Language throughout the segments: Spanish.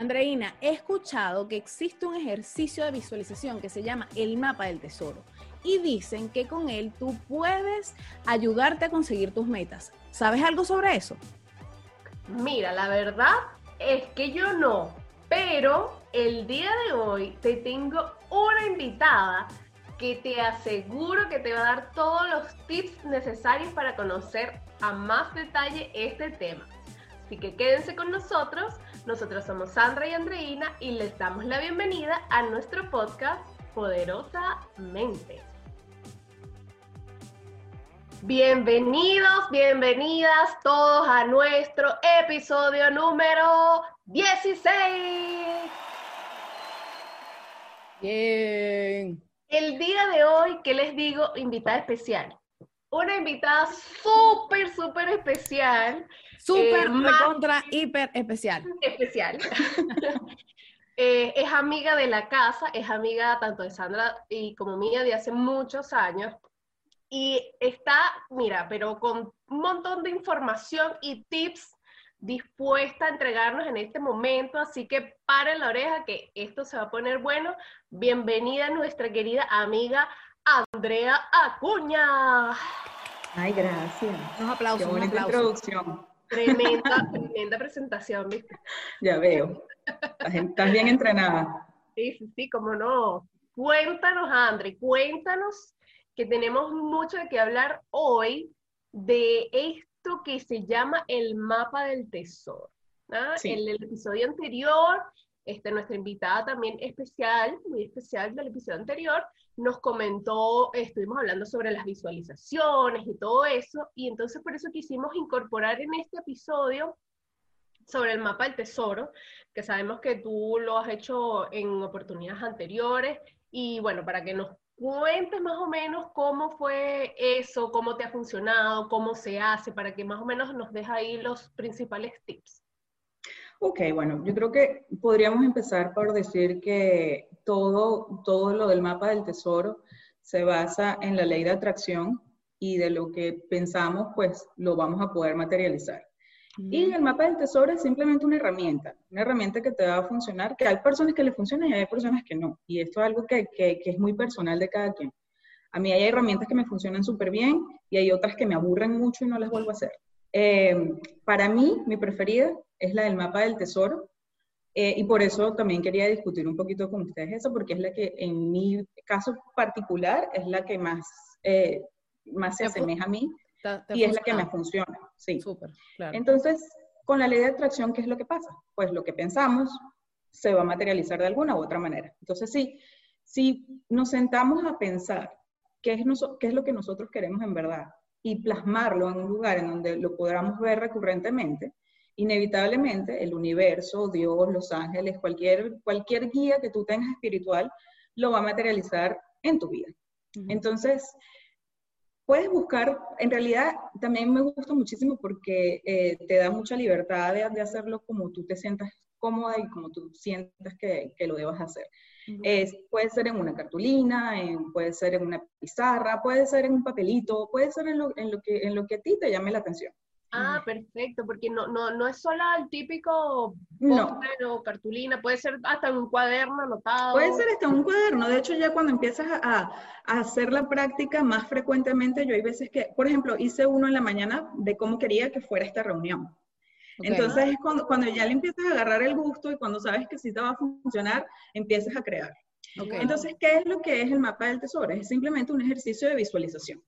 Andreina, he escuchado que existe un ejercicio de visualización que se llama el mapa del tesoro y dicen que con él tú puedes ayudarte a conseguir tus metas. ¿Sabes algo sobre eso? Mira, la verdad es que yo no, pero el día de hoy te tengo una invitada que te aseguro que te va a dar todos los tips necesarios para conocer a más detalle este tema. Así que quédense con nosotros. Nosotros somos Sandra y Andreina y les damos la bienvenida a nuestro podcast Poderosamente. Bienvenidos, bienvenidas todos a nuestro episodio número 16. Bien. El día de hoy, ¿qué les digo? Invitada especial. Una invitada súper, súper especial. Súper, eh, contra, hiper especial. Especial. Eh, es amiga de la casa, es amiga tanto de Sandra y como mía de hace muchos años. Y está, mira, pero con un montón de información y tips dispuesta a entregarnos en este momento, así que paren la oreja que esto se va a poner bueno. Bienvenida nuestra querida amiga Andrea Acuña. Ay, gracias. Unos aplausos. Qué bonita introducción. Tremenda, tremenda presentación, ¿viste? Ya veo. Estás bien entrenada. Sí, sí, sí, cómo no. Cuéntanos, Andre, cuéntanos que tenemos mucho de qué hablar hoy de esto que se llama el mapa del tesoro. En el episodio anterior, este, nuestra invitada también especial, muy especial del episodio anterior, nos comentó, estuvimos hablando sobre las visualizaciones y todo eso, y entonces por eso quisimos incorporar en este episodio sobre el mapa del tesoro, que sabemos que tú lo has hecho en oportunidades anteriores, y bueno, para que nos cuentes más o menos cómo fue eso, cómo te ha funcionado, cómo se hace, para que más o menos nos dejes ahí los principales tips. Ok, bueno, yo creo que podríamos empezar por decir que todo, todo lo del mapa del tesoro se basa en la ley de atracción y de lo que pensamos, pues lo vamos a poder materializar. Y el mapa del tesoro es simplemente una herramienta, una herramienta que te va a funcionar, que hay personas que le funcionan y hay personas que no. Y esto es algo que, que, es muy personal de cada quien. A mí hay herramientas que me funcionan súper bien y hay otras que me aburren mucho y no las vuelvo a hacer. Eh, para mí, mi preferida es la del mapa del tesoro. Eh, y por eso también quería discutir un poquito con ustedes eso, porque es la que en mi caso particular es la que más, eh, más se asemeja a mí y es la que me funciona. Sí. Súper, claro. Entonces, con la ley de atracción, ¿qué es lo que pasa? Pues lo que pensamos se va a materializar de alguna u otra manera. Entonces, sí, si nos sentamos a pensar qué es, qué es lo que nosotros queremos en verdad y plasmarlo en un lugar en donde lo podamos ver recurrentemente, inevitablemente el universo, Dios, los ángeles, cualquier, cualquier guía que tú tengas espiritual, lo va a materializar en tu vida. Entonces, puedes buscar, en realidad también me gusta muchísimo porque eh, te da mucha libertad de, hacerlo como tú te sientas cómoda y como tú sientas que, que lo debas hacer. es, puede ser en una cartulina, puede ser en una pizarra, puede ser en un papelito, puede ser en lo, en lo, que, en lo que a ti te llame la atención. Ah, perfecto, porque no, no, no es solo el típico póster o cartulina, puede ser hasta un cuaderno anotado. Puede ser hasta un cuaderno, de hecho ya cuando empiezas a, hacer la práctica más frecuentemente, yo hay veces que, por ejemplo, hice uno en la mañana de cómo quería que fuera esta reunión. Entonces es cuando, cuando ya le empiezas a agarrar el gusto y cuando sabes que sí te va a funcionar, empiezas a crear. Entonces, ¿qué es lo que es el mapa del tesoro? Es simplemente un ejercicio de visualización.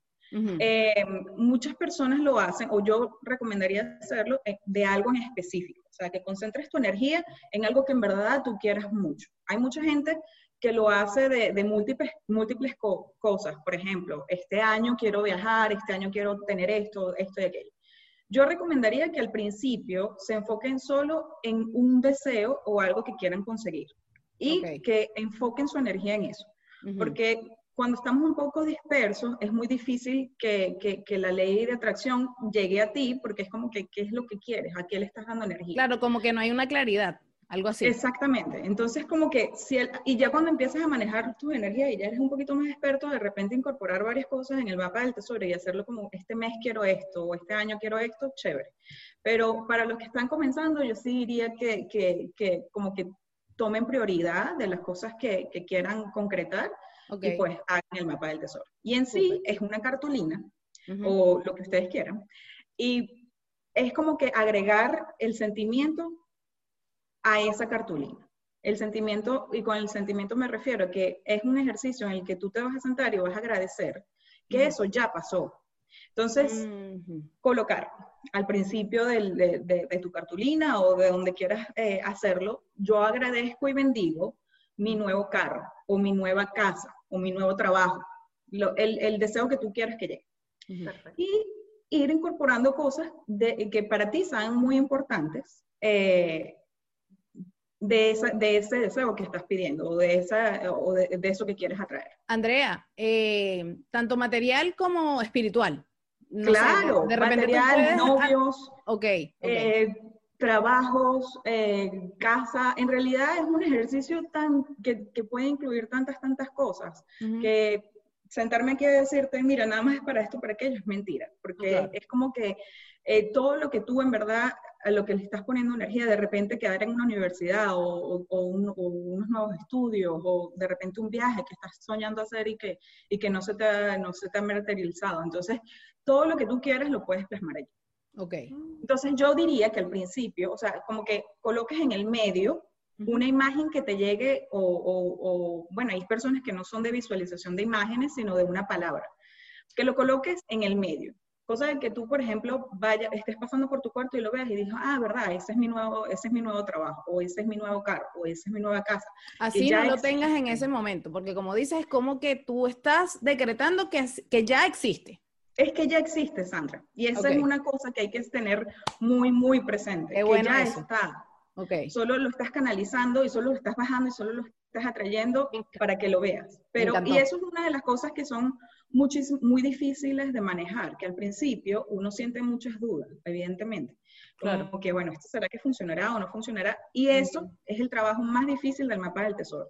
Eh, muchas personas lo hacen, o yo recomendaría hacerlo eh, de algo en específico, o sea, que concentres tu energía en algo que en verdad tú quieras mucho. Hay mucha gente que lo hace de, múltiples, múltiples cosas, por ejemplo, este año quiero viajar, este año quiero tener esto, esto y aquello. Yo recomendaría que al principio se enfoquen solo en un deseo o algo que quieran conseguir y que enfoquen su energía en eso. Porque cuando estamos un poco dispersos, es muy difícil que, que, la ley de atracción llegue a ti porque es como que, ¿qué es lo que quieres? ¿A qué le estás dando energía? Claro, como que no hay una claridad. algo así. Exactamente. Entonces, como que, si el, y ya cuando empiezas a manejar tus energías y ya eres un poquito más experto, de repente incorporar varias cosas en el mapa del tesoro y hacerlo como, este mes quiero esto, o este año quiero esto, chévere. Pero para los que están comenzando, yo sí diría que, que, que como que tomen prioridad de las cosas que, que quieran concretar y pues hagan el mapa del tesoro. Y en sí es una cartulina o lo que ustedes quieran. Y es como que agregar el sentimiento a esa cartulina. El sentimiento, y con el sentimiento me refiero a que es un ejercicio en el que tú te vas a sentar y vas a agradecer que eso ya pasó. Entonces, colocar al principio de, tu cartulina o de donde quieras eh, hacerlo, yo agradezco y bendigo mi nuevo carro o mi nueva casa o mi nuevo trabajo, el, deseo que tú quieras que llegue. Y ir incorporando cosas de, que para ti sean muy importantes eh, de, de, ese deseo que estás pidiendo o de, esa, o de, eso que quieres atraer. Andrea, eh, tanto material como espiritual. claro, de repente material, novios, okay, eh, trabajos, casa. En realidad es un ejercicio tan que, que puede incluir tantas, tantas cosas que sentarme aquí a decirte, mira, nada más es para esto, para aquello, es mentira, porque es como que eh, todo lo que tú en verdad, a lo que le estás poniendo energía, de repente quedar en una universidad o, unos nuevos estudios o de repente un viaje que estás soñando hacer y que, y que no, se te, no se te ha materializado. Entonces, todo lo que tú quieres lo puedes plasmar allí. Ok. Entonces, yo diría que al principio, o sea, como que coloques en el medio una imagen que te llegue, o, bueno, hay personas que no son de visualización de imágenes, sino de una palabra, que lo coloques en el medio. Cosa de que tú, por ejemplo, vaya, estés pasando por tu cuarto y lo veas y digas, ah, verdad, ese es mi nuevo, ese es mi nuevo trabajo, o ese es mi nuevo carro, o esa es mi nueva casa. Así no lo tengas en ese momento, porque como dices, es como que tú estás decretando que, que ya existe. Es que ya existe, Sandra. Y esa es una cosa que hay que tener muy, muy presente. que ya está. Okay. Solo lo estás canalizando y solo lo estás bajando y solo lo estás atrayendo para que lo veas. Pero, y eso es una de las cosas que son muy difíciles de manejar, que al principio uno siente muchas dudas, evidentemente. Claro. Porque, bueno, ¿esto será que funcionará o no funcionará? Y eso es el trabajo más difícil del mapa del tesoro.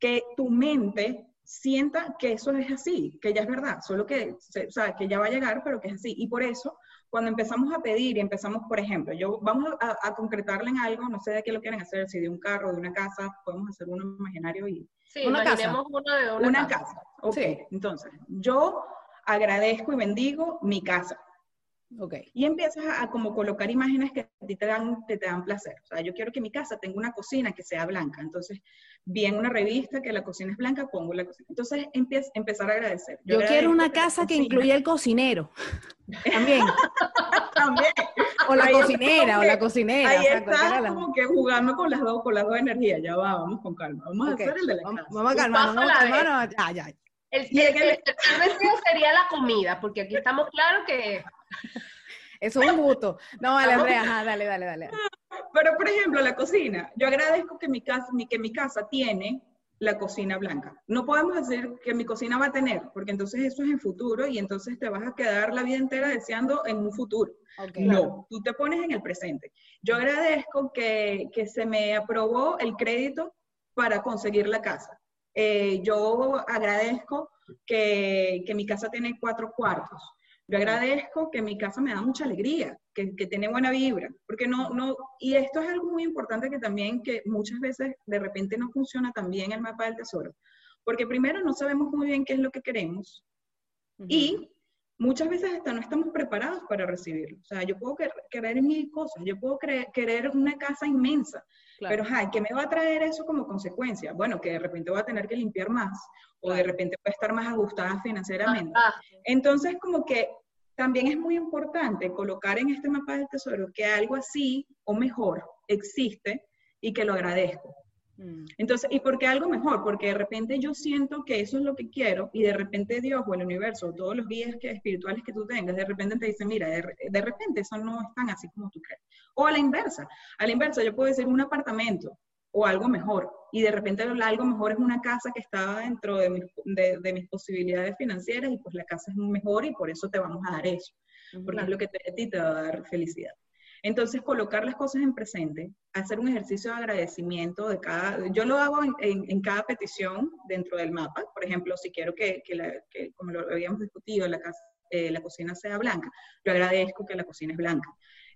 Que tu mente sienta que eso es así, que ya es verdad, solo que, o sea, que ya va a llegar, pero que es así. Y por eso cuando empezamos a pedir y empezamos, por ejemplo, yo vamos a, concretarle en algo, no sé de qué lo quieren hacer, si de un carro, de una casa, podemos hacer uno imaginario y... Sí, una casa. Una, de una, casa. Ok, entonces, yo agradezco y bendigo mi casa. Okay. Y empiezas a, como colocar imágenes que a ti te dan, te, dan placer. O sea, yo quiero que mi casa tenga una cocina que sea blanca. Entonces, vi en una revista que la cocina es blanca, pongo la cocina. Entonces, empieza, empezar a agradecer. Yo, quiero una casa que incluya el cocinero. También. También. O la cocinera, o la cocinera. Ahí está como que jugando con las dos, con las dos energías. Ya va, vamos con calma. Vamos a hacer el de la casa. Vamos a calmar. Vamos, ya, ya. El, el, el, sería la comida, porque aquí estamos claros que eso es un gusto. No, vale, Andrea, dale, dale, dale. Pero, por ejemplo, la cocina. Yo agradezco que mi casa, que mi casa tiene la cocina blanca. No podemos decir que mi cocina va a tener, porque entonces eso es en futuro y entonces te vas a quedar la vida entera deseando en un futuro. no, tú te pones en el presente. Yo agradezco que, que se me aprobó el crédito para conseguir la casa. Eh, yo agradezco que, que mi casa tiene cuatro cuartos. Yo agradezco que mi casa me da mucha alegría, que, que, tiene buena vibra, porque no, no, y esto es algo muy importante que también, que muchas veces de repente no funciona tan bien el mapa del tesoro, porque primero no sabemos muy bien qué es lo que queremos y muchas veces hasta no estamos preparados para recibirlo. O sea, yo puedo querer, mil cosas, yo puedo querer una casa inmensa, pero ay, ¿qué me va a traer eso como consecuencia? Bueno, que de repente voy a tener que limpiar más o de repente voy a estar más ajustada financieramente. Entonces, como que también es muy importante colocar en este mapa del tesoro que algo así o mejor existe y que lo agradezco. Mm. Entonces, ¿y por qué algo mejor? Porque de repente yo siento que eso es lo que quiero y de repente Dios o el universo, todos los guías que, espirituales que tú tengas, de repente te dicen, mira, de, de, repente eso no es tan así como tú crees. O a la inversa, a la inversa yo puedo decir un apartamento o algo mejor y de repente algo mejor es una casa que está dentro de mis, de, de mis posibilidades financieras y pues la casa es mejor y por eso te vamos a dar eso, porque es lo que te, a ti te va a dar felicidad. Entonces, colocar las cosas en presente, hacer un ejercicio de agradecimiento de cada, yo lo hago en, cada petición dentro del mapa, por ejemplo, si quiero que, como lo habíamos discutido, la, eh, la cocina sea blanca, yo agradezco que la cocina es blanca.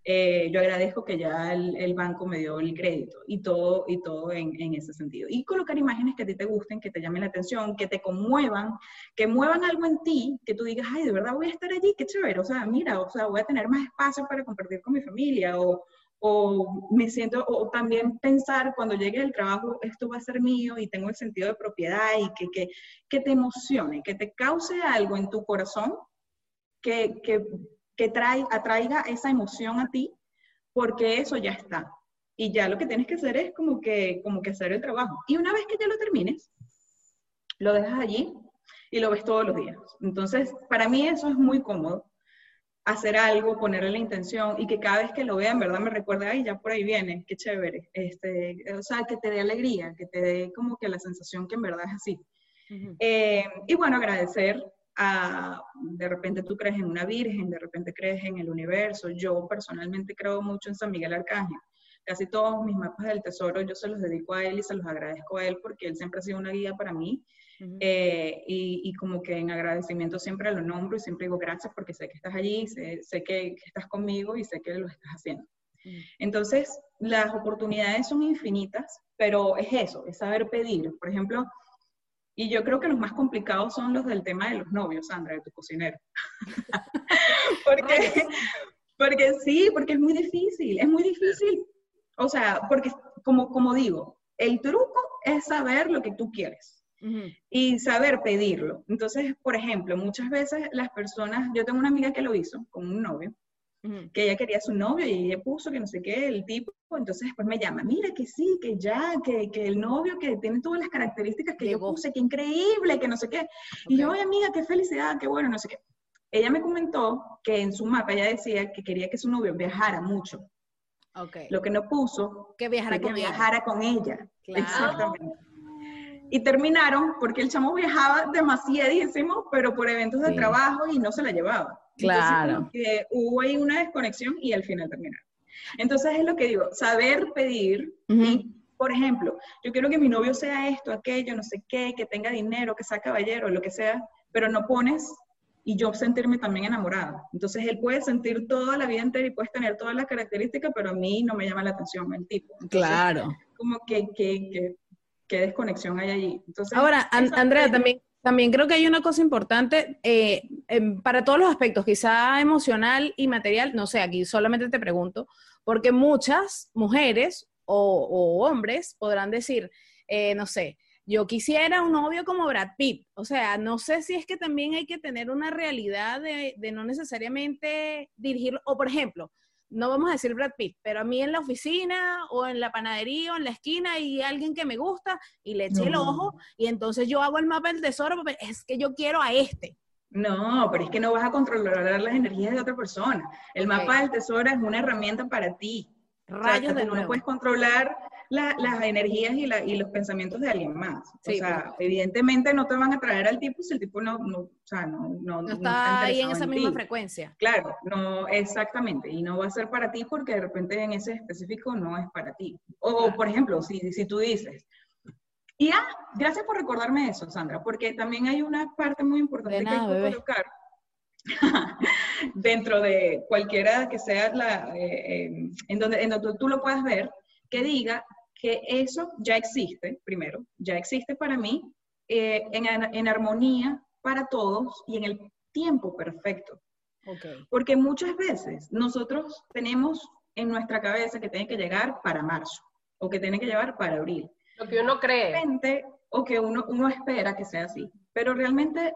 Eh, yo agradezco que ya el, banco me dio el crédito y todo, y todo en, en, ese sentido. Y colocar imágenes que a ti te gusten, que te llamen la atención, que te conmuevan, que muevan algo en ti, que tú digas, ay, de verdad voy a estar allí, qué chévere, o sea, mira, o sea, voy a tener más espacio para compartir con mi familia, o, o me siento, o también pensar cuando llegue el trabajo, esto va a ser mío y tengo el sentido de propiedad y que, que, que te emocione, que te cause algo en tu corazón que, que que trae, atraiga esa emoción a ti, porque eso ya está. Y ya lo que tienes que hacer es como que, como que hacer el trabajo. Y una vez que ya lo termines, lo dejas allí y lo ves todos los días. Entonces, para mí eso es muy cómodo. Hacer algo, ponerle la intención y que cada vez que lo vean, verdad, me recuerde, ay, ya por ahí viene, qué chévere. Este, o sea, que te dé alegría, que te dé como que la sensación que en verdad es así. Eh, y bueno, agradecer de repente tú crees en una virgen, de repente crees en el universo. Yo personalmente creo mucho en San Miguel Arcángel. Casi todos mis mapas del tesoro yo se los dedico a él y se los agradezco a él porque él siempre ha sido una guía para mí. Eh, y, como que en agradecimiento siempre lo nombro y siempre digo gracias porque sé que estás allí, sé, sé que, estás conmigo y sé que lo estás haciendo. Entonces, las oportunidades son infinitas, pero es eso, es saber pedir. Por ejemplo, y yo creo que los más complicados son los del tema de los novios, Sandra, de tu cocinero. porque, porque sí, porque es muy difícil, es muy difícil. O sea, porque como, como digo, el truco es saber lo que tú quieres y saber pedirlo. Entonces, por ejemplo, muchas veces las personas, yo tengo una amiga que lo hizo con un novio, que ella quería su novio y ella puso que no sé qué, el tipo, entonces después me llama, mira que sí, que ya, que, que el novio que tiene todas las características que yo puse, que increíble, que no sé qué. Y yo, oye amiga, qué felicidad, qué bueno, no sé qué. Ella me comentó que en su mapa ella decía que quería que su novio viajara mucho. Okay. Lo que no puso que viajara, con, viajara ella. con ella. Exactamente. Y terminaron porque el chamo viajaba demasiadísimo, pero por eventos de trabajo y no se la llevaba. Claro. que hubo ahí una desconexión y al final terminaron. Entonces es lo que digo, saber pedir y, por ejemplo, yo quiero que mi novio sea esto, aquello, no sé qué, que tenga dinero, que sea caballero, lo que sea, pero no pones y yo sentirme también enamorada. Entonces él puede sentir toda la vida entera y puedes tener todas las características, pero a mí no me llama la atención el tipo. claro. Como que, que, que, desconexión hay allí. Entonces, Ahora, Andrea, también también creo que hay una cosa importante eh, para todos los aspectos, quizá emocional y material, no sé, aquí solamente te pregunto, porque muchas mujeres o, hombres podrán decir, eh, no sé, yo quisiera un novio como Brad Pitt, o sea, no sé si es que también hay que tener una realidad de, de no necesariamente dirigirlo, o por ejemplo, no vamos a decir Brad Pitt, pero a mí en la oficina o en la panadería o en la esquina hay alguien que me gusta y le eché el ojo y entonces yo hago el mapa del tesoro, porque es que yo quiero a este. No, pero es que no vas a controlar las energías de otra persona. El mapa del tesoro es una herramienta para ti. Rayos de nuevo. No puedes controlar las energías y, y, los pensamientos de alguien más. o sea, pues. evidentemente no te van a traer al tipo si el tipo no, no, o sea, no, no, está, ahí en esa misma frecuencia. Claro, no, exactamente. Y no va a ser para ti porque de repente en ese específico no es para ti. O, por ejemplo, si, si tú dices, y ah, gracias por recordarme eso, Sandra, porque también hay una parte muy importante que hay que colocar dentro de cualquiera que sea la, eh, eh, en, donde, en donde tú lo puedas ver, que diga que eso ya existe, primero, ya existe para mí, eh, en, en, armonía para todos y en el tiempo perfecto. Porque muchas veces nosotros tenemos en nuestra cabeza que tiene que llegar para marzo o que tiene que llegar para abril. Lo que uno cree. O que uno, uno espera que sea así. Pero realmente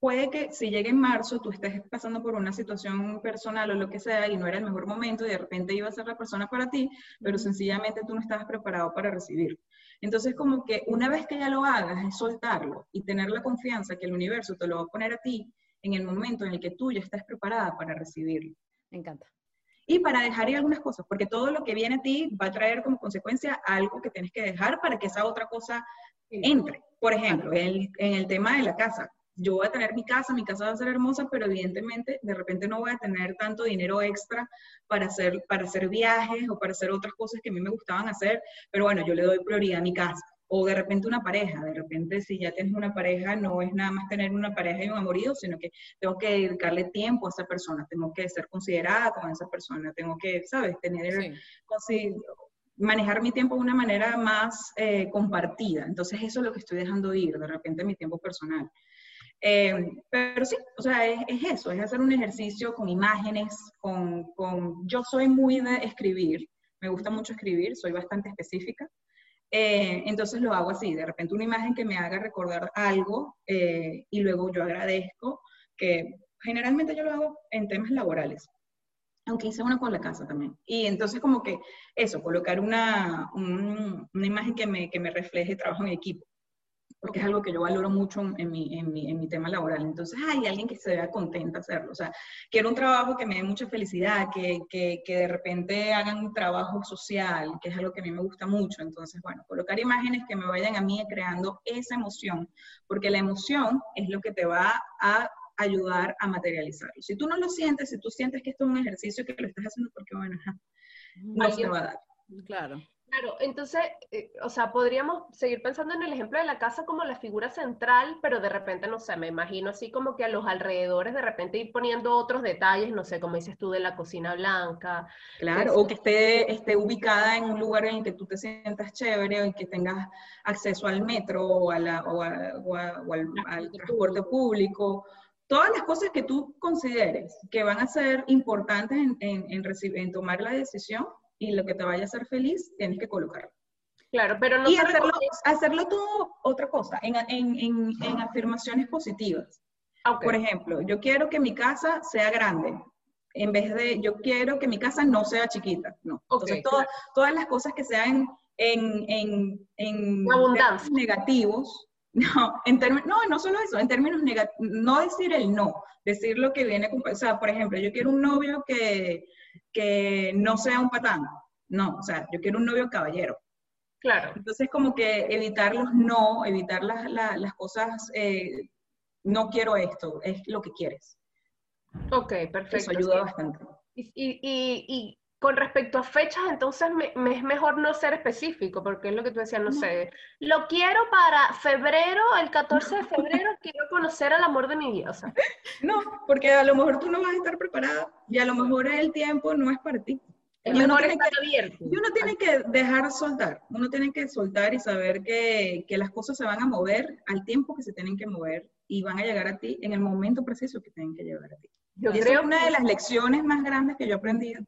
puede que si llegue en marzo tú estés pasando por una situación personal o lo que sea y no era el mejor momento y de repente iba a ser la persona para ti, pero sencillamente tú no estabas preparado para recibir. Entonces como que una vez que ya lo hagas es soltarlo y tener la confianza que el universo te lo va a poner a ti en el momento en el que tú ya estás preparada para recibirlo. Me encanta. Y para dejar ir algunas cosas, porque todo lo que viene a ti va a traer como consecuencia algo que tienes que dejar para que esa otra cosa entre. Por ejemplo, en, en el tema de la casa, yo voy a tener mi casa, mi casa va a ser hermosa, pero evidentemente de repente no voy a tener tanto dinero extra para hacer, para hacer viajes o para hacer otras cosas que a mí me gustaban hacer, pero bueno, yo le doy prioridad a mi casa. O de repente una pareja, de repente si ya tienes una pareja, no es nada más tener una pareja y un amorío, sino que tengo que dedicarle tiempo a esa persona, tengo que ser considerada con esa persona, tengo que, ¿sabes? Tener, manejar mi tiempo de una manera más eh, compartida. Entonces eso es lo que estoy dejando ir, de repente mi tiempo personal. Eh, pero sí, o sea, es, eso, es hacer un ejercicio con imágenes, con, con, Yo soy muy de escribir, me gusta mucho escribir, soy bastante específica. Eh, entonces lo hago así, de repente una imagen que me haga recordar algo eh, y luego yo agradezco, que generalmente yo lo hago en temas laborales, aunque hice una con la casa también. Y entonces como que eso, colocar una, una imagen que me, que me refleje trabajo en equipo porque es algo que yo valoro mucho en mi, en mi, en mi tema laboral. Entonces, hay alguien que se vea contenta hacerlo. O sea, quiero un trabajo que me dé mucha felicidad, que, que, que, de repente hagan un trabajo social, que es algo que a mí me gusta mucho. Entonces, bueno, colocar imágenes que me vayan a mí creando esa emoción, porque la emoción es lo que te va a ayudar a materializarlo. Si tú no lo sientes, si tú sientes que esto es un ejercicio que lo estás haciendo porque, bueno, no se va a dar. Claro. Claro, entonces, eh, o sea, podríamos seguir pensando en el ejemplo de la casa como la figura central, pero de repente, no sé, me imagino así como que a los alrededores de repente ir poniendo otros detalles, no sé, como dices tú de la cocina blanca. Claro, o que esté, esté ubicada en un lugar en el que tú te sientas chévere, o que tengas acceso al metro o, a la, o, al, transporte público todas las cosas que tú consideres que van a ser importantes en, en, en, en tomar la decisión, y lo que te vaya a hacer feliz, tienes que colocarlo. Claro, pero no y hacerlo, hacerlo todo otra cosa, en, en, en, afirmaciones positivas. Por ejemplo, yo quiero que mi casa sea grande, en vez de yo quiero que mi casa no sea chiquita. No. Entonces, todas las cosas que sean en, en, en negativos, no, en no, no solo eso, en términos negativos, no decir el no, decir lo que viene o sea, por ejemplo, yo quiero un novio que, que no sea un patán. No, o sea, yo quiero un novio caballero. Claro. Entonces, como que evitar los no, evitar las, las, cosas, eh, no quiero esto, es lo que quieres. Ok, perfecto. Eso ayuda bastante. Y, y, y, con respecto a fechas, entonces me, es mejor no ser específico, porque es lo que tú decías, no, sé, lo quiero para febrero, el 14 de febrero, quiero conocer al amor de mi vida. O sea. No, porque a lo mejor tú no vas a estar preparada y a lo mejor el tiempo no es para ti. Es mejor estar abierto. Y uno tiene que dejar soltar, uno tiene que soltar y saber que, que las cosas se van a mover al tiempo que se tienen que mover y van a llegar a ti en el momento preciso que tienen que llegar a ti. Yo y creo es una de las lecciones más grandes que yo he aprendido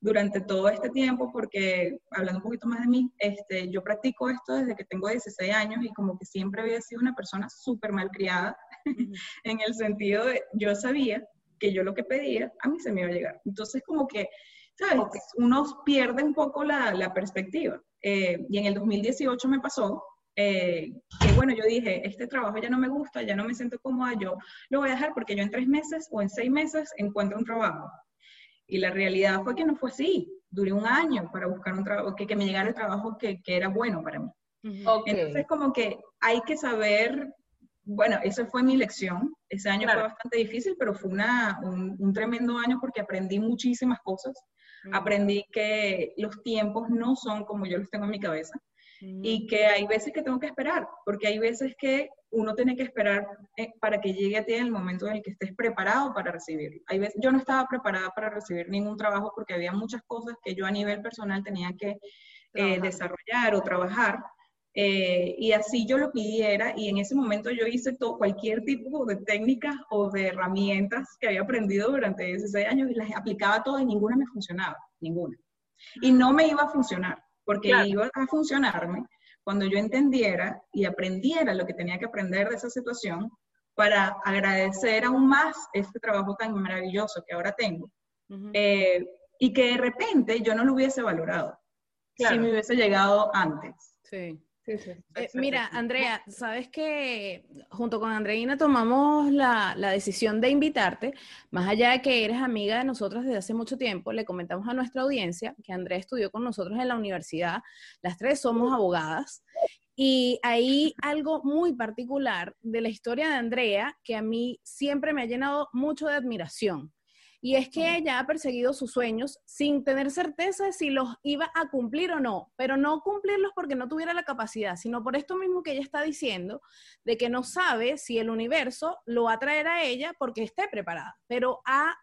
durante todo este tiempo, porque hablando un poquito más de mí, este, yo practico esto desde que tengo 16 años y como que siempre había sido una persona súper mal criada, en el sentido de yo sabía que yo lo que pedía, a mí se me iba a llegar. Entonces como que, ¿sabes? Uno pierde un poco la, la perspectiva. Eh, y en el 2018 me pasó eh, que bueno, yo dije, este trabajo ya no me gusta, ya no me siento cómoda, yo lo voy a dejar porque yo en tres meses o en seis meses encuentro un trabajo. Y la realidad fue que no fue así. Duré un año para buscar un trabajo, que, que me llegara el trabajo que, que era bueno para mí. Entonces, como que hay que saber, bueno, esa fue mi lección. Ese año fue bastante difícil, pero fue una, un, un, tremendo año porque aprendí muchísimas cosas. Aprendí que los tiempos no son como yo los tengo en mi cabeza y que hay veces que tengo que esperar, porque hay veces que uno tiene que esperar eh, para que llegue a ti en el momento en el que estés preparado para recibirlo. Hay veces, yo no estaba preparada para recibir ningún trabajo porque había muchas cosas que yo a nivel personal tenía que eh, desarrollar o trabajar. Eh, y así yo lo pidiera y en ese momento yo hice todo, cualquier tipo de técnicas o de herramientas que había aprendido durante 16 años y las aplicaba todas y ninguna me funcionaba, ninguna. Y no me iba a funcionar porque iba a funcionarme cuando yo entendiera y aprendiera lo que tenía que aprender de esa situación para agradecer aún más este trabajo tan maravilloso que ahora tengo. Eh, y que de repente yo no lo hubiese valorado si me hubiese llegado antes. Sí. Eh, mira, Andrea, sabes que junto con Andreina tomamos la, decisión de invitarte, más allá de que eres amiga de nosotros desde hace mucho tiempo, le comentamos a nuestra audiencia que Andrea estudió con nosotros en la universidad, las tres somos abogadas. Y hay algo muy particular de la historia de Andrea que a mí siempre me ha llenado mucho de admiración. Y es que ella ha perseguido sus sueños sin tener certeza de si los iba a cumplir o no, pero no cumplirlos porque no tuviera la capacidad, sino por esto mismo que ella está diciendo, de que no sabe si el universo lo va a traer a ella porque esté preparada, pero ha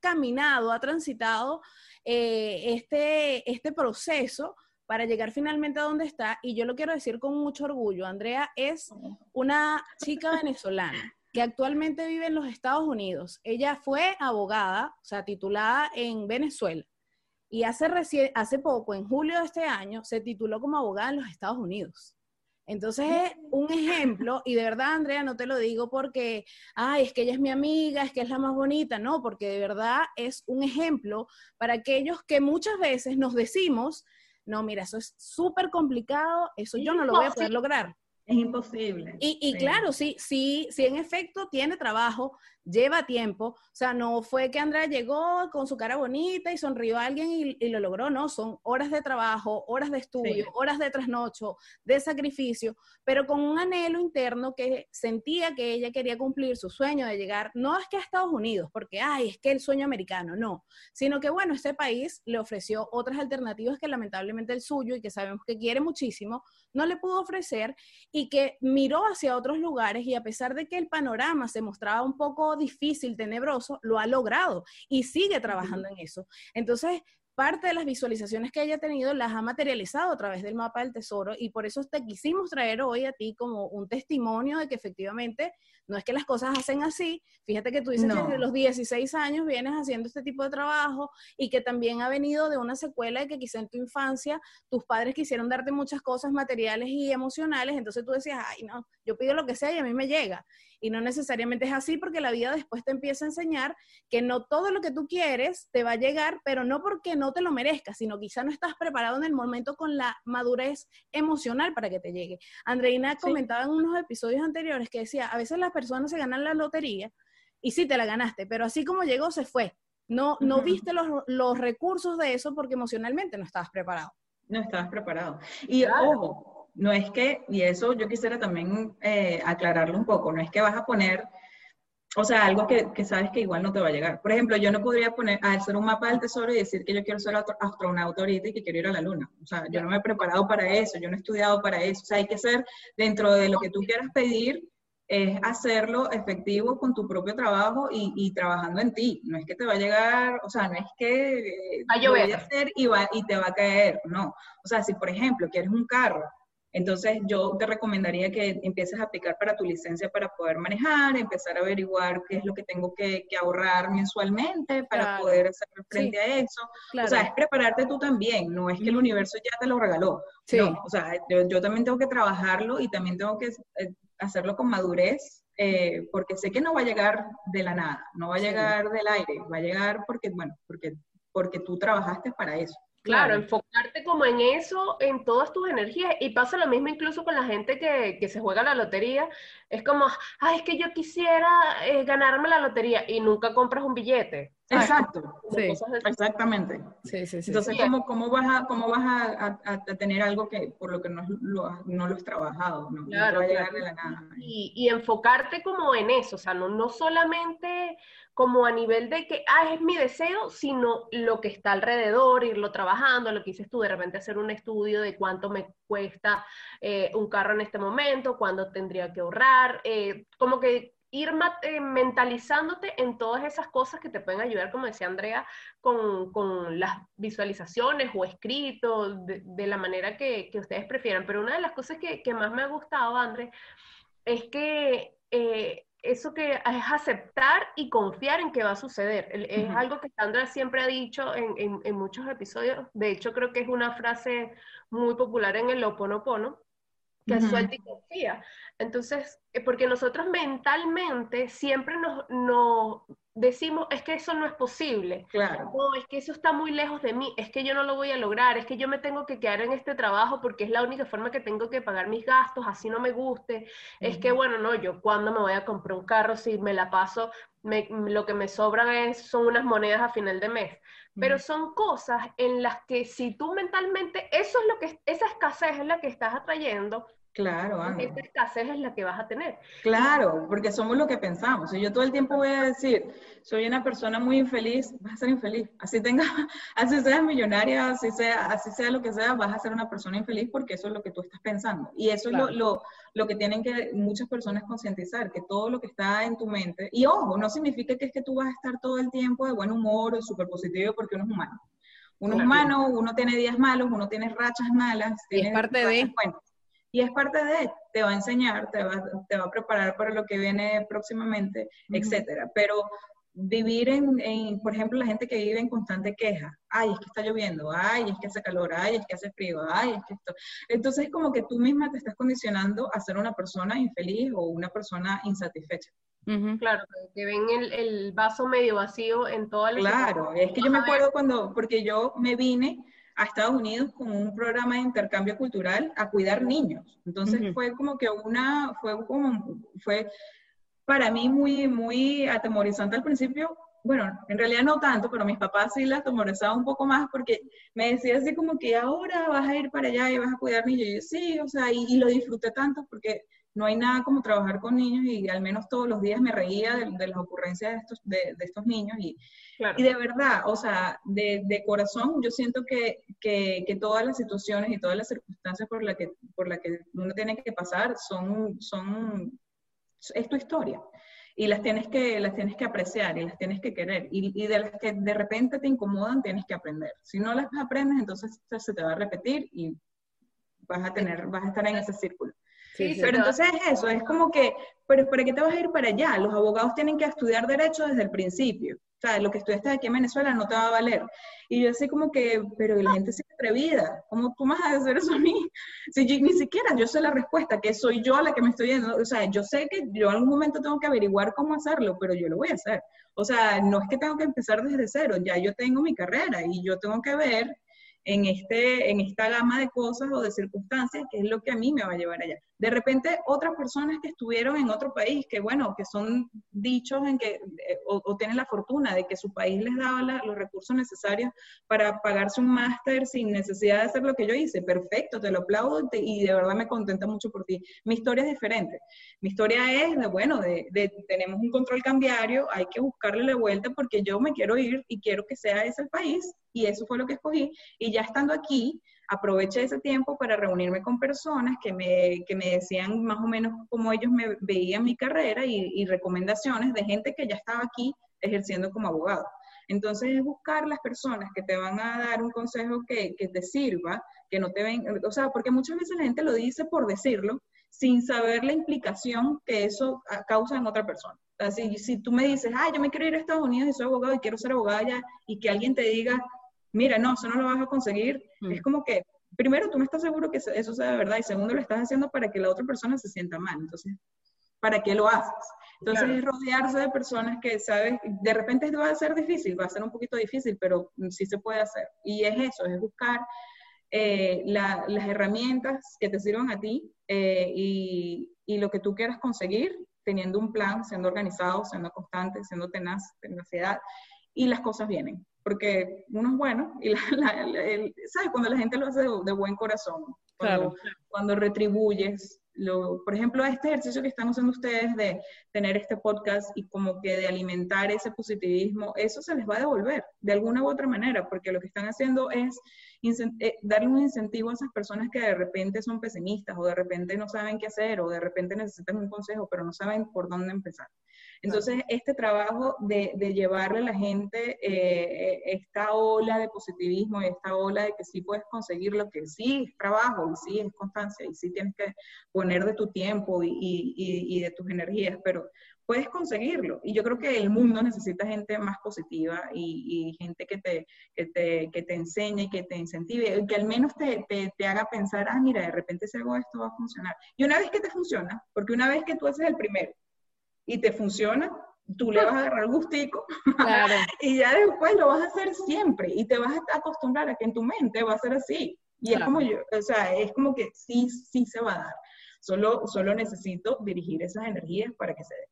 caminado, ha transitado eh, este, este proceso para llegar finalmente a donde está. Y yo lo quiero decir con mucho orgullo, Andrea es una chica venezolana que actualmente vive en los Estados Unidos. Ella fue abogada, o sea, titulada en Venezuela, y hace, hace poco, en julio de este año, se tituló como abogada en los Estados Unidos. Entonces es un ejemplo, y de verdad, Andrea, no te lo digo porque, ay, es que ella es mi amiga, es que es la más bonita, no, porque de verdad es un ejemplo para aquellos que muchas veces nos decimos, no, mira, eso es súper complicado, eso yo no lo voy a poder lograr. Es imposible. Y, claro, sí, sí, sí, en efecto tiene trabajo, lleva tiempo. O sea, no fue que Andrea llegó con su cara bonita y sonrió a alguien y, lo logró, no. Son horas de trabajo, horas de estudio, horas de trasnocho, de sacrificio, pero con un anhelo interno que sentía que ella quería cumplir su sueño de llegar, no es que a Estados Unidos, porque, ay, es que el sueño americano, no, sino que, bueno, este país le ofreció otras alternativas que lamentablemente el suyo y que sabemos que quiere muchísimo, no le pudo ofrecer y que miró hacia otros lugares y a pesar de que el panorama se mostraba un poco difícil, tenebroso, lo ha logrado y sigue trabajando en eso. Entonces, parte de las visualizaciones que ella ha tenido las ha materializado a través del mapa del tesoro y por eso te quisimos traer hoy a ti como un testimonio de que efectivamente no es que las cosas hacen así. Fíjate que tú dices que desde los 16 años vienes haciendo este tipo de trabajo y que también ha venido de una secuela de que quizá en tu infancia tus padres quisieron darte muchas cosas materiales y emocionales, entonces tú decías, ay, no, yo pido lo que sea y a mí me llega. Y no necesariamente es así porque la vida después te empieza a enseñar que no todo lo que tú quieres te va a llegar, pero no porque no te lo merezcas, sino quizá no estás preparado en el momento con la madurez emocional para que te llegue. Andreina comentaba en unos episodios anteriores que decía, a veces las personas se ganan la lotería y sí te la ganaste, pero así como llegó, se fue. No, no viste los, los, recursos de eso porque emocionalmente no estabas preparado. No estabas preparado. Y ojo, no es que, y eso yo quisiera también eh, aclararlo un poco, no es que vas a poner, o sea, algo que, que, sabes que igual no te va a llegar. Por ejemplo, yo no podría poner, a hacer un mapa del tesoro y decir que yo quiero ser astronauta ahorita y que quiero ir a la luna. O sea, yo no me he preparado para eso, yo no he estudiado para eso. O sea, hay que ser dentro de lo que tú quieras pedir, es hacerlo efectivo con tu propio trabajo y, trabajando en ti. No es que te va a llegar, o sea, no es que eh, lo voy a hacer y, va, y te va a caer, no. O sea, si por ejemplo quieres un carro, entonces yo te recomendaría que empieces a aplicar para tu licencia para poder manejar, empezar a averiguar qué es lo que tengo que, ahorrar mensualmente para poder hacer frente a eso. O sea, es prepararte tú también, no es que el universo ya te lo regaló. No, o sea, yo, yo, también tengo que trabajarlo y también tengo que eh, hacerlo con madurez, eh, porque sé que no va a llegar de la nada, no va a llegar del aire, va a llegar porque, bueno, porque, porque tú trabajaste para eso. Claro, enfocarte como en eso, en todas tus energías. Y pasa lo mismo incluso con la gente que, que se juega la lotería. Es como, ay, es que yo quisiera eh, ganarme la lotería y nunca compras un billete. Exacto, sí, exactamente. Sí, sí, sí, Entonces, ¿cómo, ¿cómo, vas, a, cómo vas a, a, tener algo que por lo que no lo, no lo has trabajado? No, claro, llegar de la nada. Y, y, enfocarte como en eso, o sea, no, no solamente como a nivel de que, ah, es mi deseo, sino lo que está alrededor, irlo trabajando, lo que dices tú, de repente hacer un estudio de cuánto me cuesta eh, un carro en este momento, cuándo tendría que ahorrar, eh, como que ir eh, mentalizándote en todas esas cosas que te pueden ayudar, como decía Andrea, con, con las visualizaciones o escritos, de, la manera que, ustedes prefieran. Pero una de las cosas que, más me ha gustado, André, es que eso que es aceptar y confiar en que va a suceder. Es algo que Sandra siempre ha dicho en, en, muchos episodios. De hecho, creo que es una frase muy popular en el Oponopono, que uh suelta y confía. Entonces, eh, porque nosotros mentalmente siempre nos, nos, decimos, es que eso no es posible. Claro. No, es que eso está muy lejos de mí, es que yo no lo voy a lograr, es que yo me tengo que quedar en este trabajo porque es la única forma que tengo que pagar mis gastos, así no me guste. Es que, bueno, no, yo cuando me voy a comprar un carro si me la paso, lo que me sobran es, son unas monedas a final de mes. Pero son cosas en las que si tú mentalmente, eso es lo que, esa escasez es la que estás atrayendo, Claro, Esta escasez es la que vas a tener. Claro, porque somos lo que pensamos. Si yo todo el tiempo voy a decir, soy una persona muy infeliz, vas a ser infeliz. Así tenga, así seas millonaria, así sea, así sea lo que sea, vas a ser una persona infeliz porque eso es lo que tú estás pensando. Y eso es lo, lo, lo, que tienen que muchas personas concientizar, que todo lo que está en tu mente, y ojo, no significa que es que tú vas a estar todo el tiempo de buen humor o súper positivo porque uno es humano. Uno es humano, uno tiene días malos, uno tiene rachas malas. Y es parte de... Y es parte de, te va a enseñar, te va, te va a preparar para lo que viene próximamente, etcétera. Pero vivir en, por ejemplo, la gente que vive en constante queja, ay, es que está lloviendo, ay, es que hace calor, ay, es que hace frío, ay, es que esto. Entonces, es como que tú misma te estás condicionando a ser una persona infeliz o una persona insatisfecha. Claro, que ven el, el, vaso medio vacío en todas las... Claro, es que yo me acuerdo cuando, porque yo me vine a Estados Unidos con un programa de intercambio cultural a cuidar niños. Entonces fue como que una, fue como, fue para mí muy, muy atemorizante al principio. Bueno, en realidad no tanto, pero mis papás sí la atemorizaban un poco más porque me decía así como que ahora vas a ir para allá y vas a cuidar niños. Y yo sí, o sea, y lo disfruté tanto porque no hay nada como trabajar con niños y al menos todos los días me reía de, las ocurrencias de estos, de, estos niños y, y, de verdad, o sea, de, de corazón yo siento que, que, que, todas las situaciones y todas las circunstancias por las que, por la que uno tiene que pasar son, son, es tu historia y las tienes que, las tienes que apreciar y las tienes que querer. Y, y, de las que de repente te incomodan, tienes que aprender. Si no las aprendes, entonces se te va a repetir y vas a tener, vas a estar en ese círculo pero entonces es eso, es como que, pero ¿para qué te vas a ir para allá? Los abogados tienen que estudiar derecho desde el principio. O sea, lo que estudiaste aquí en Venezuela no te va a valer. Y yo así como que, pero la gente se atrevida, ¿cómo tú vas a hacer eso a mí? Si ni siquiera yo sé la respuesta, que soy yo la que me estoy yendo. O sea, yo sé que yo en algún momento tengo que averiguar cómo hacerlo, pero yo lo voy a hacer. O sea, no es que tengo que empezar desde cero, ya yo tengo mi carrera y yo tengo que ver en, este, en esta gama de cosas o de circunstancias, que es lo que a mí me va a llevar allá. De repente, otras personas que estuvieron en otro país, que bueno, que son dichos en que, eh, o, tienen la fortuna de que su país les daba los recursos necesarios para pagarse un máster sin necesidad de hacer lo que yo hice, perfecto, te lo aplaudo y de verdad me contenta mucho por ti. Mi historia es diferente. Mi historia es de, bueno, de, tenemos un control cambiario, hay que buscarle la vuelta porque yo me quiero ir y quiero que sea ese el país y eso fue lo que escogí. Y ya estando aquí, aproveché ese tiempo para reunirme con personas que me, que me decían más o menos cómo ellos me veían mi carrera y, recomendaciones de gente que ya estaba aquí ejerciendo como abogado. Entonces es buscar las personas que te van a dar un consejo que, que te sirva, que no te ven, o sea, porque muchas veces la gente lo dice por decirlo, sin saber la implicación que eso causa en otra persona. Sea, si, tú me dices, ah, yo me quiero ir a Estados Unidos y soy abogado y quiero ser abogada ya, y que alguien te diga, mira, no, eso no lo vas a conseguir, mm. es como que, primero, tú no estás seguro que eso sea verdad, y segundo, lo estás haciendo para que la otra persona se sienta mal. Entonces, ¿para qué lo haces? Entonces, es rodearse de personas que sabes, de repente va a ser difícil, va a ser un poquito difícil, pero sí se puede hacer. Y es eso, es buscar eh, las herramientas que te sirvan a ti eh, y, y, lo que tú quieras conseguir, teniendo un plan, siendo organizado, siendo constante, siendo tenaz, tenacidad, y las cosas vienen porque uno es bueno y ¿sabes? Cuando la gente lo hace de, buen corazón, cuando, cuando retribuyes, lo, por ejemplo, este ejercicio que están haciendo ustedes de tener este podcast y como que de alimentar ese positivismo, eso se les va a devolver de alguna u otra manera, porque lo que están haciendo es eh, darle un incentivo a esas personas que de repente son pesimistas o de repente no saben qué hacer o de repente necesitan un consejo, pero no saben por dónde empezar. Entonces, este trabajo de, llevarle a la gente eh, esta ola de positivismo y esta ola de que sí puedes conseguir lo que sí es trabajo y sí es constancia y sí tienes que poner de tu tiempo y, de tus energías, pero puedes conseguirlo. Y yo creo que el mundo necesita gente más positiva y, gente que te, que, te, que te enseñe y que te incentive, que al menos te, te, te, haga pensar, ah, mira, de repente si hago esto va a funcionar. Y una vez que te funciona, porque una vez que tú haces el primero, y te funciona, tú le vas a agarrar gustico y ya después lo vas a hacer siempre y te vas a acostumbrar a que en tu mente va a ser así. Y es como yo, o sea, es como que sí, sí se va a dar. Solo, solo necesito dirigir esas energías para que se dé.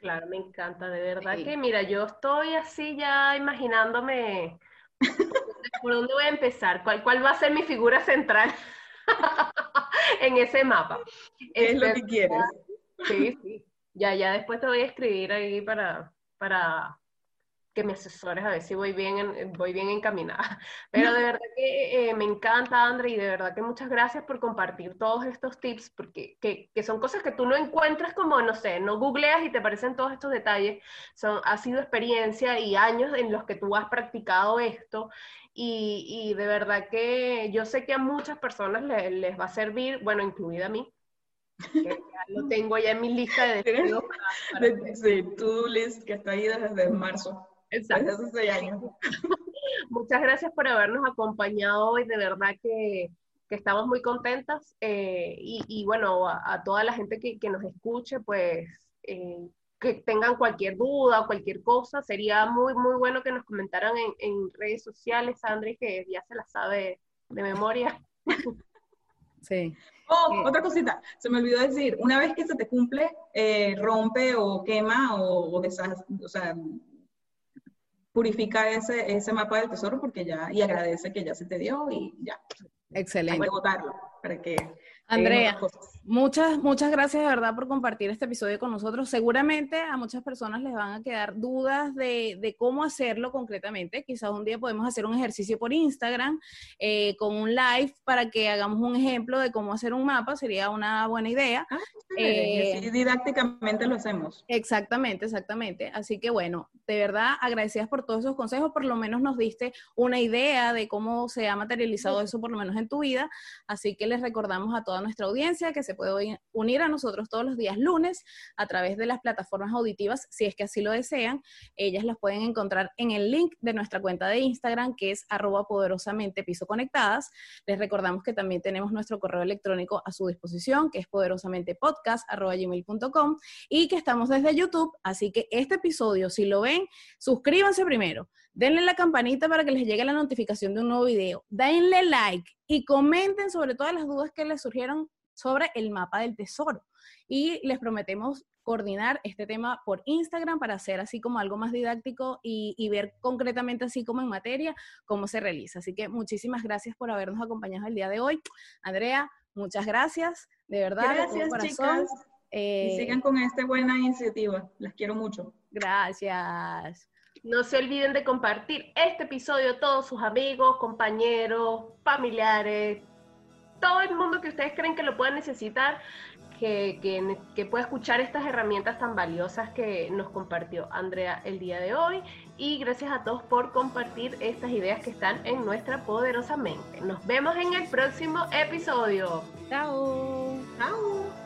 Claro, me encanta, de verdad que mira, yo estoy así ya imaginándome por dónde voy a empezar, cuál, cuál va a ser mi figura central. en ese mapa. Es lo que quieres. Sí, sí. Ya, ya después te voy a escribir ahí para, para que me asesores a ver si voy bien, voy bien encaminada. Pero de verdad que eh, me encanta, André, y de verdad que muchas gracias por compartir todos estos tips, porque que, que, son cosas que tú no encuentras como, no sé, no googleas y te aparecen todos estos detalles. Son, ha sido experiencia y años en los que tú has practicado esto. Y, y de verdad que yo sé que a muchas personas les, va a servir, bueno, incluida a mí, lo tengo ya en mi lista de deseos. sí, tu list que está ahí desde marzo. Exacto. Muchas gracias por habernos acompañado hoy, de verdad que, que estamos muy contentas eh, y, y, bueno, a, toda la gente que, que nos escuche, pues eh, que tengan cualquier duda o cualquier cosa, sería muy, muy bueno que nos comentaran en, en redes sociales, André, que ya se la sabe de memoria. Sí. Oh, eh, otra cosita, se me olvidó decir, una vez que se te cumple, rompe o quema o, o, o sea, purifica ese, ese mapa del tesoro porque ya, y agradece que ya se te dio y ya. Excelente. Hay que votarlo para que Andrea, muchas, muchas gracias de verdad por compartir este episodio con nosotros. Seguramente a muchas personas les van a quedar dudas de, de cómo hacerlo concretamente. Quizás un día podemos hacer un ejercicio por Instagram eh, con un live para que hagamos un ejemplo de cómo hacer un mapa. Sería una buena idea. Ah, eh, didácticamente lo hacemos. Exactamente, exactamente. Así que bueno, de verdad agradecidas por todos esos consejos. Por lo menos nos diste una idea de cómo se ha materializado eso, por lo menos en tu vida. Así que les recordamos a todos nuestra audiencia que se puede unir a nosotros todos los días lunes a través de las plataformas auditivas, si es que así lo desean. Ellas las pueden encontrar en el link de nuestra cuenta de Instagram, que es arroba poderosamente piso conectadas. Les recordamos que también tenemos nuestro correo electrónico a su disposición, que es poderosamente podcast arroba gmail.com y que estamos desde YouTube, así que este episodio, si lo ven, suscríbanse primero, denle la campanita para que les llegue la notificación de un nuevo video, denle like y comenten sobre todas las dudas que les surgieron sobre el mapa del tesoro. Y les prometemos coordinar este tema por Instagram para hacer así como algo más didáctico y, ver concretamente así como en materia cómo se realiza. Así que muchísimas gracias por habernos acompañado el día de hoy. Andrea, muchas gracias, de verdad. Gracias, chicas. y eh, sigan con esta buena iniciativa. Las quiero mucho. Gracias. No se olviden de compartir este episodio a todos sus amigos, compañeros, familiares, todo el mundo que ustedes creen que lo pueda necesitar, que, que, que, pueda escuchar estas herramientas tan valiosas que nos compartió Andrea el día de hoy. Y gracias a todos por compartir estas ideas que están en nuestra poderosa mente. Nos vemos en el próximo episodio. Chao. Chao.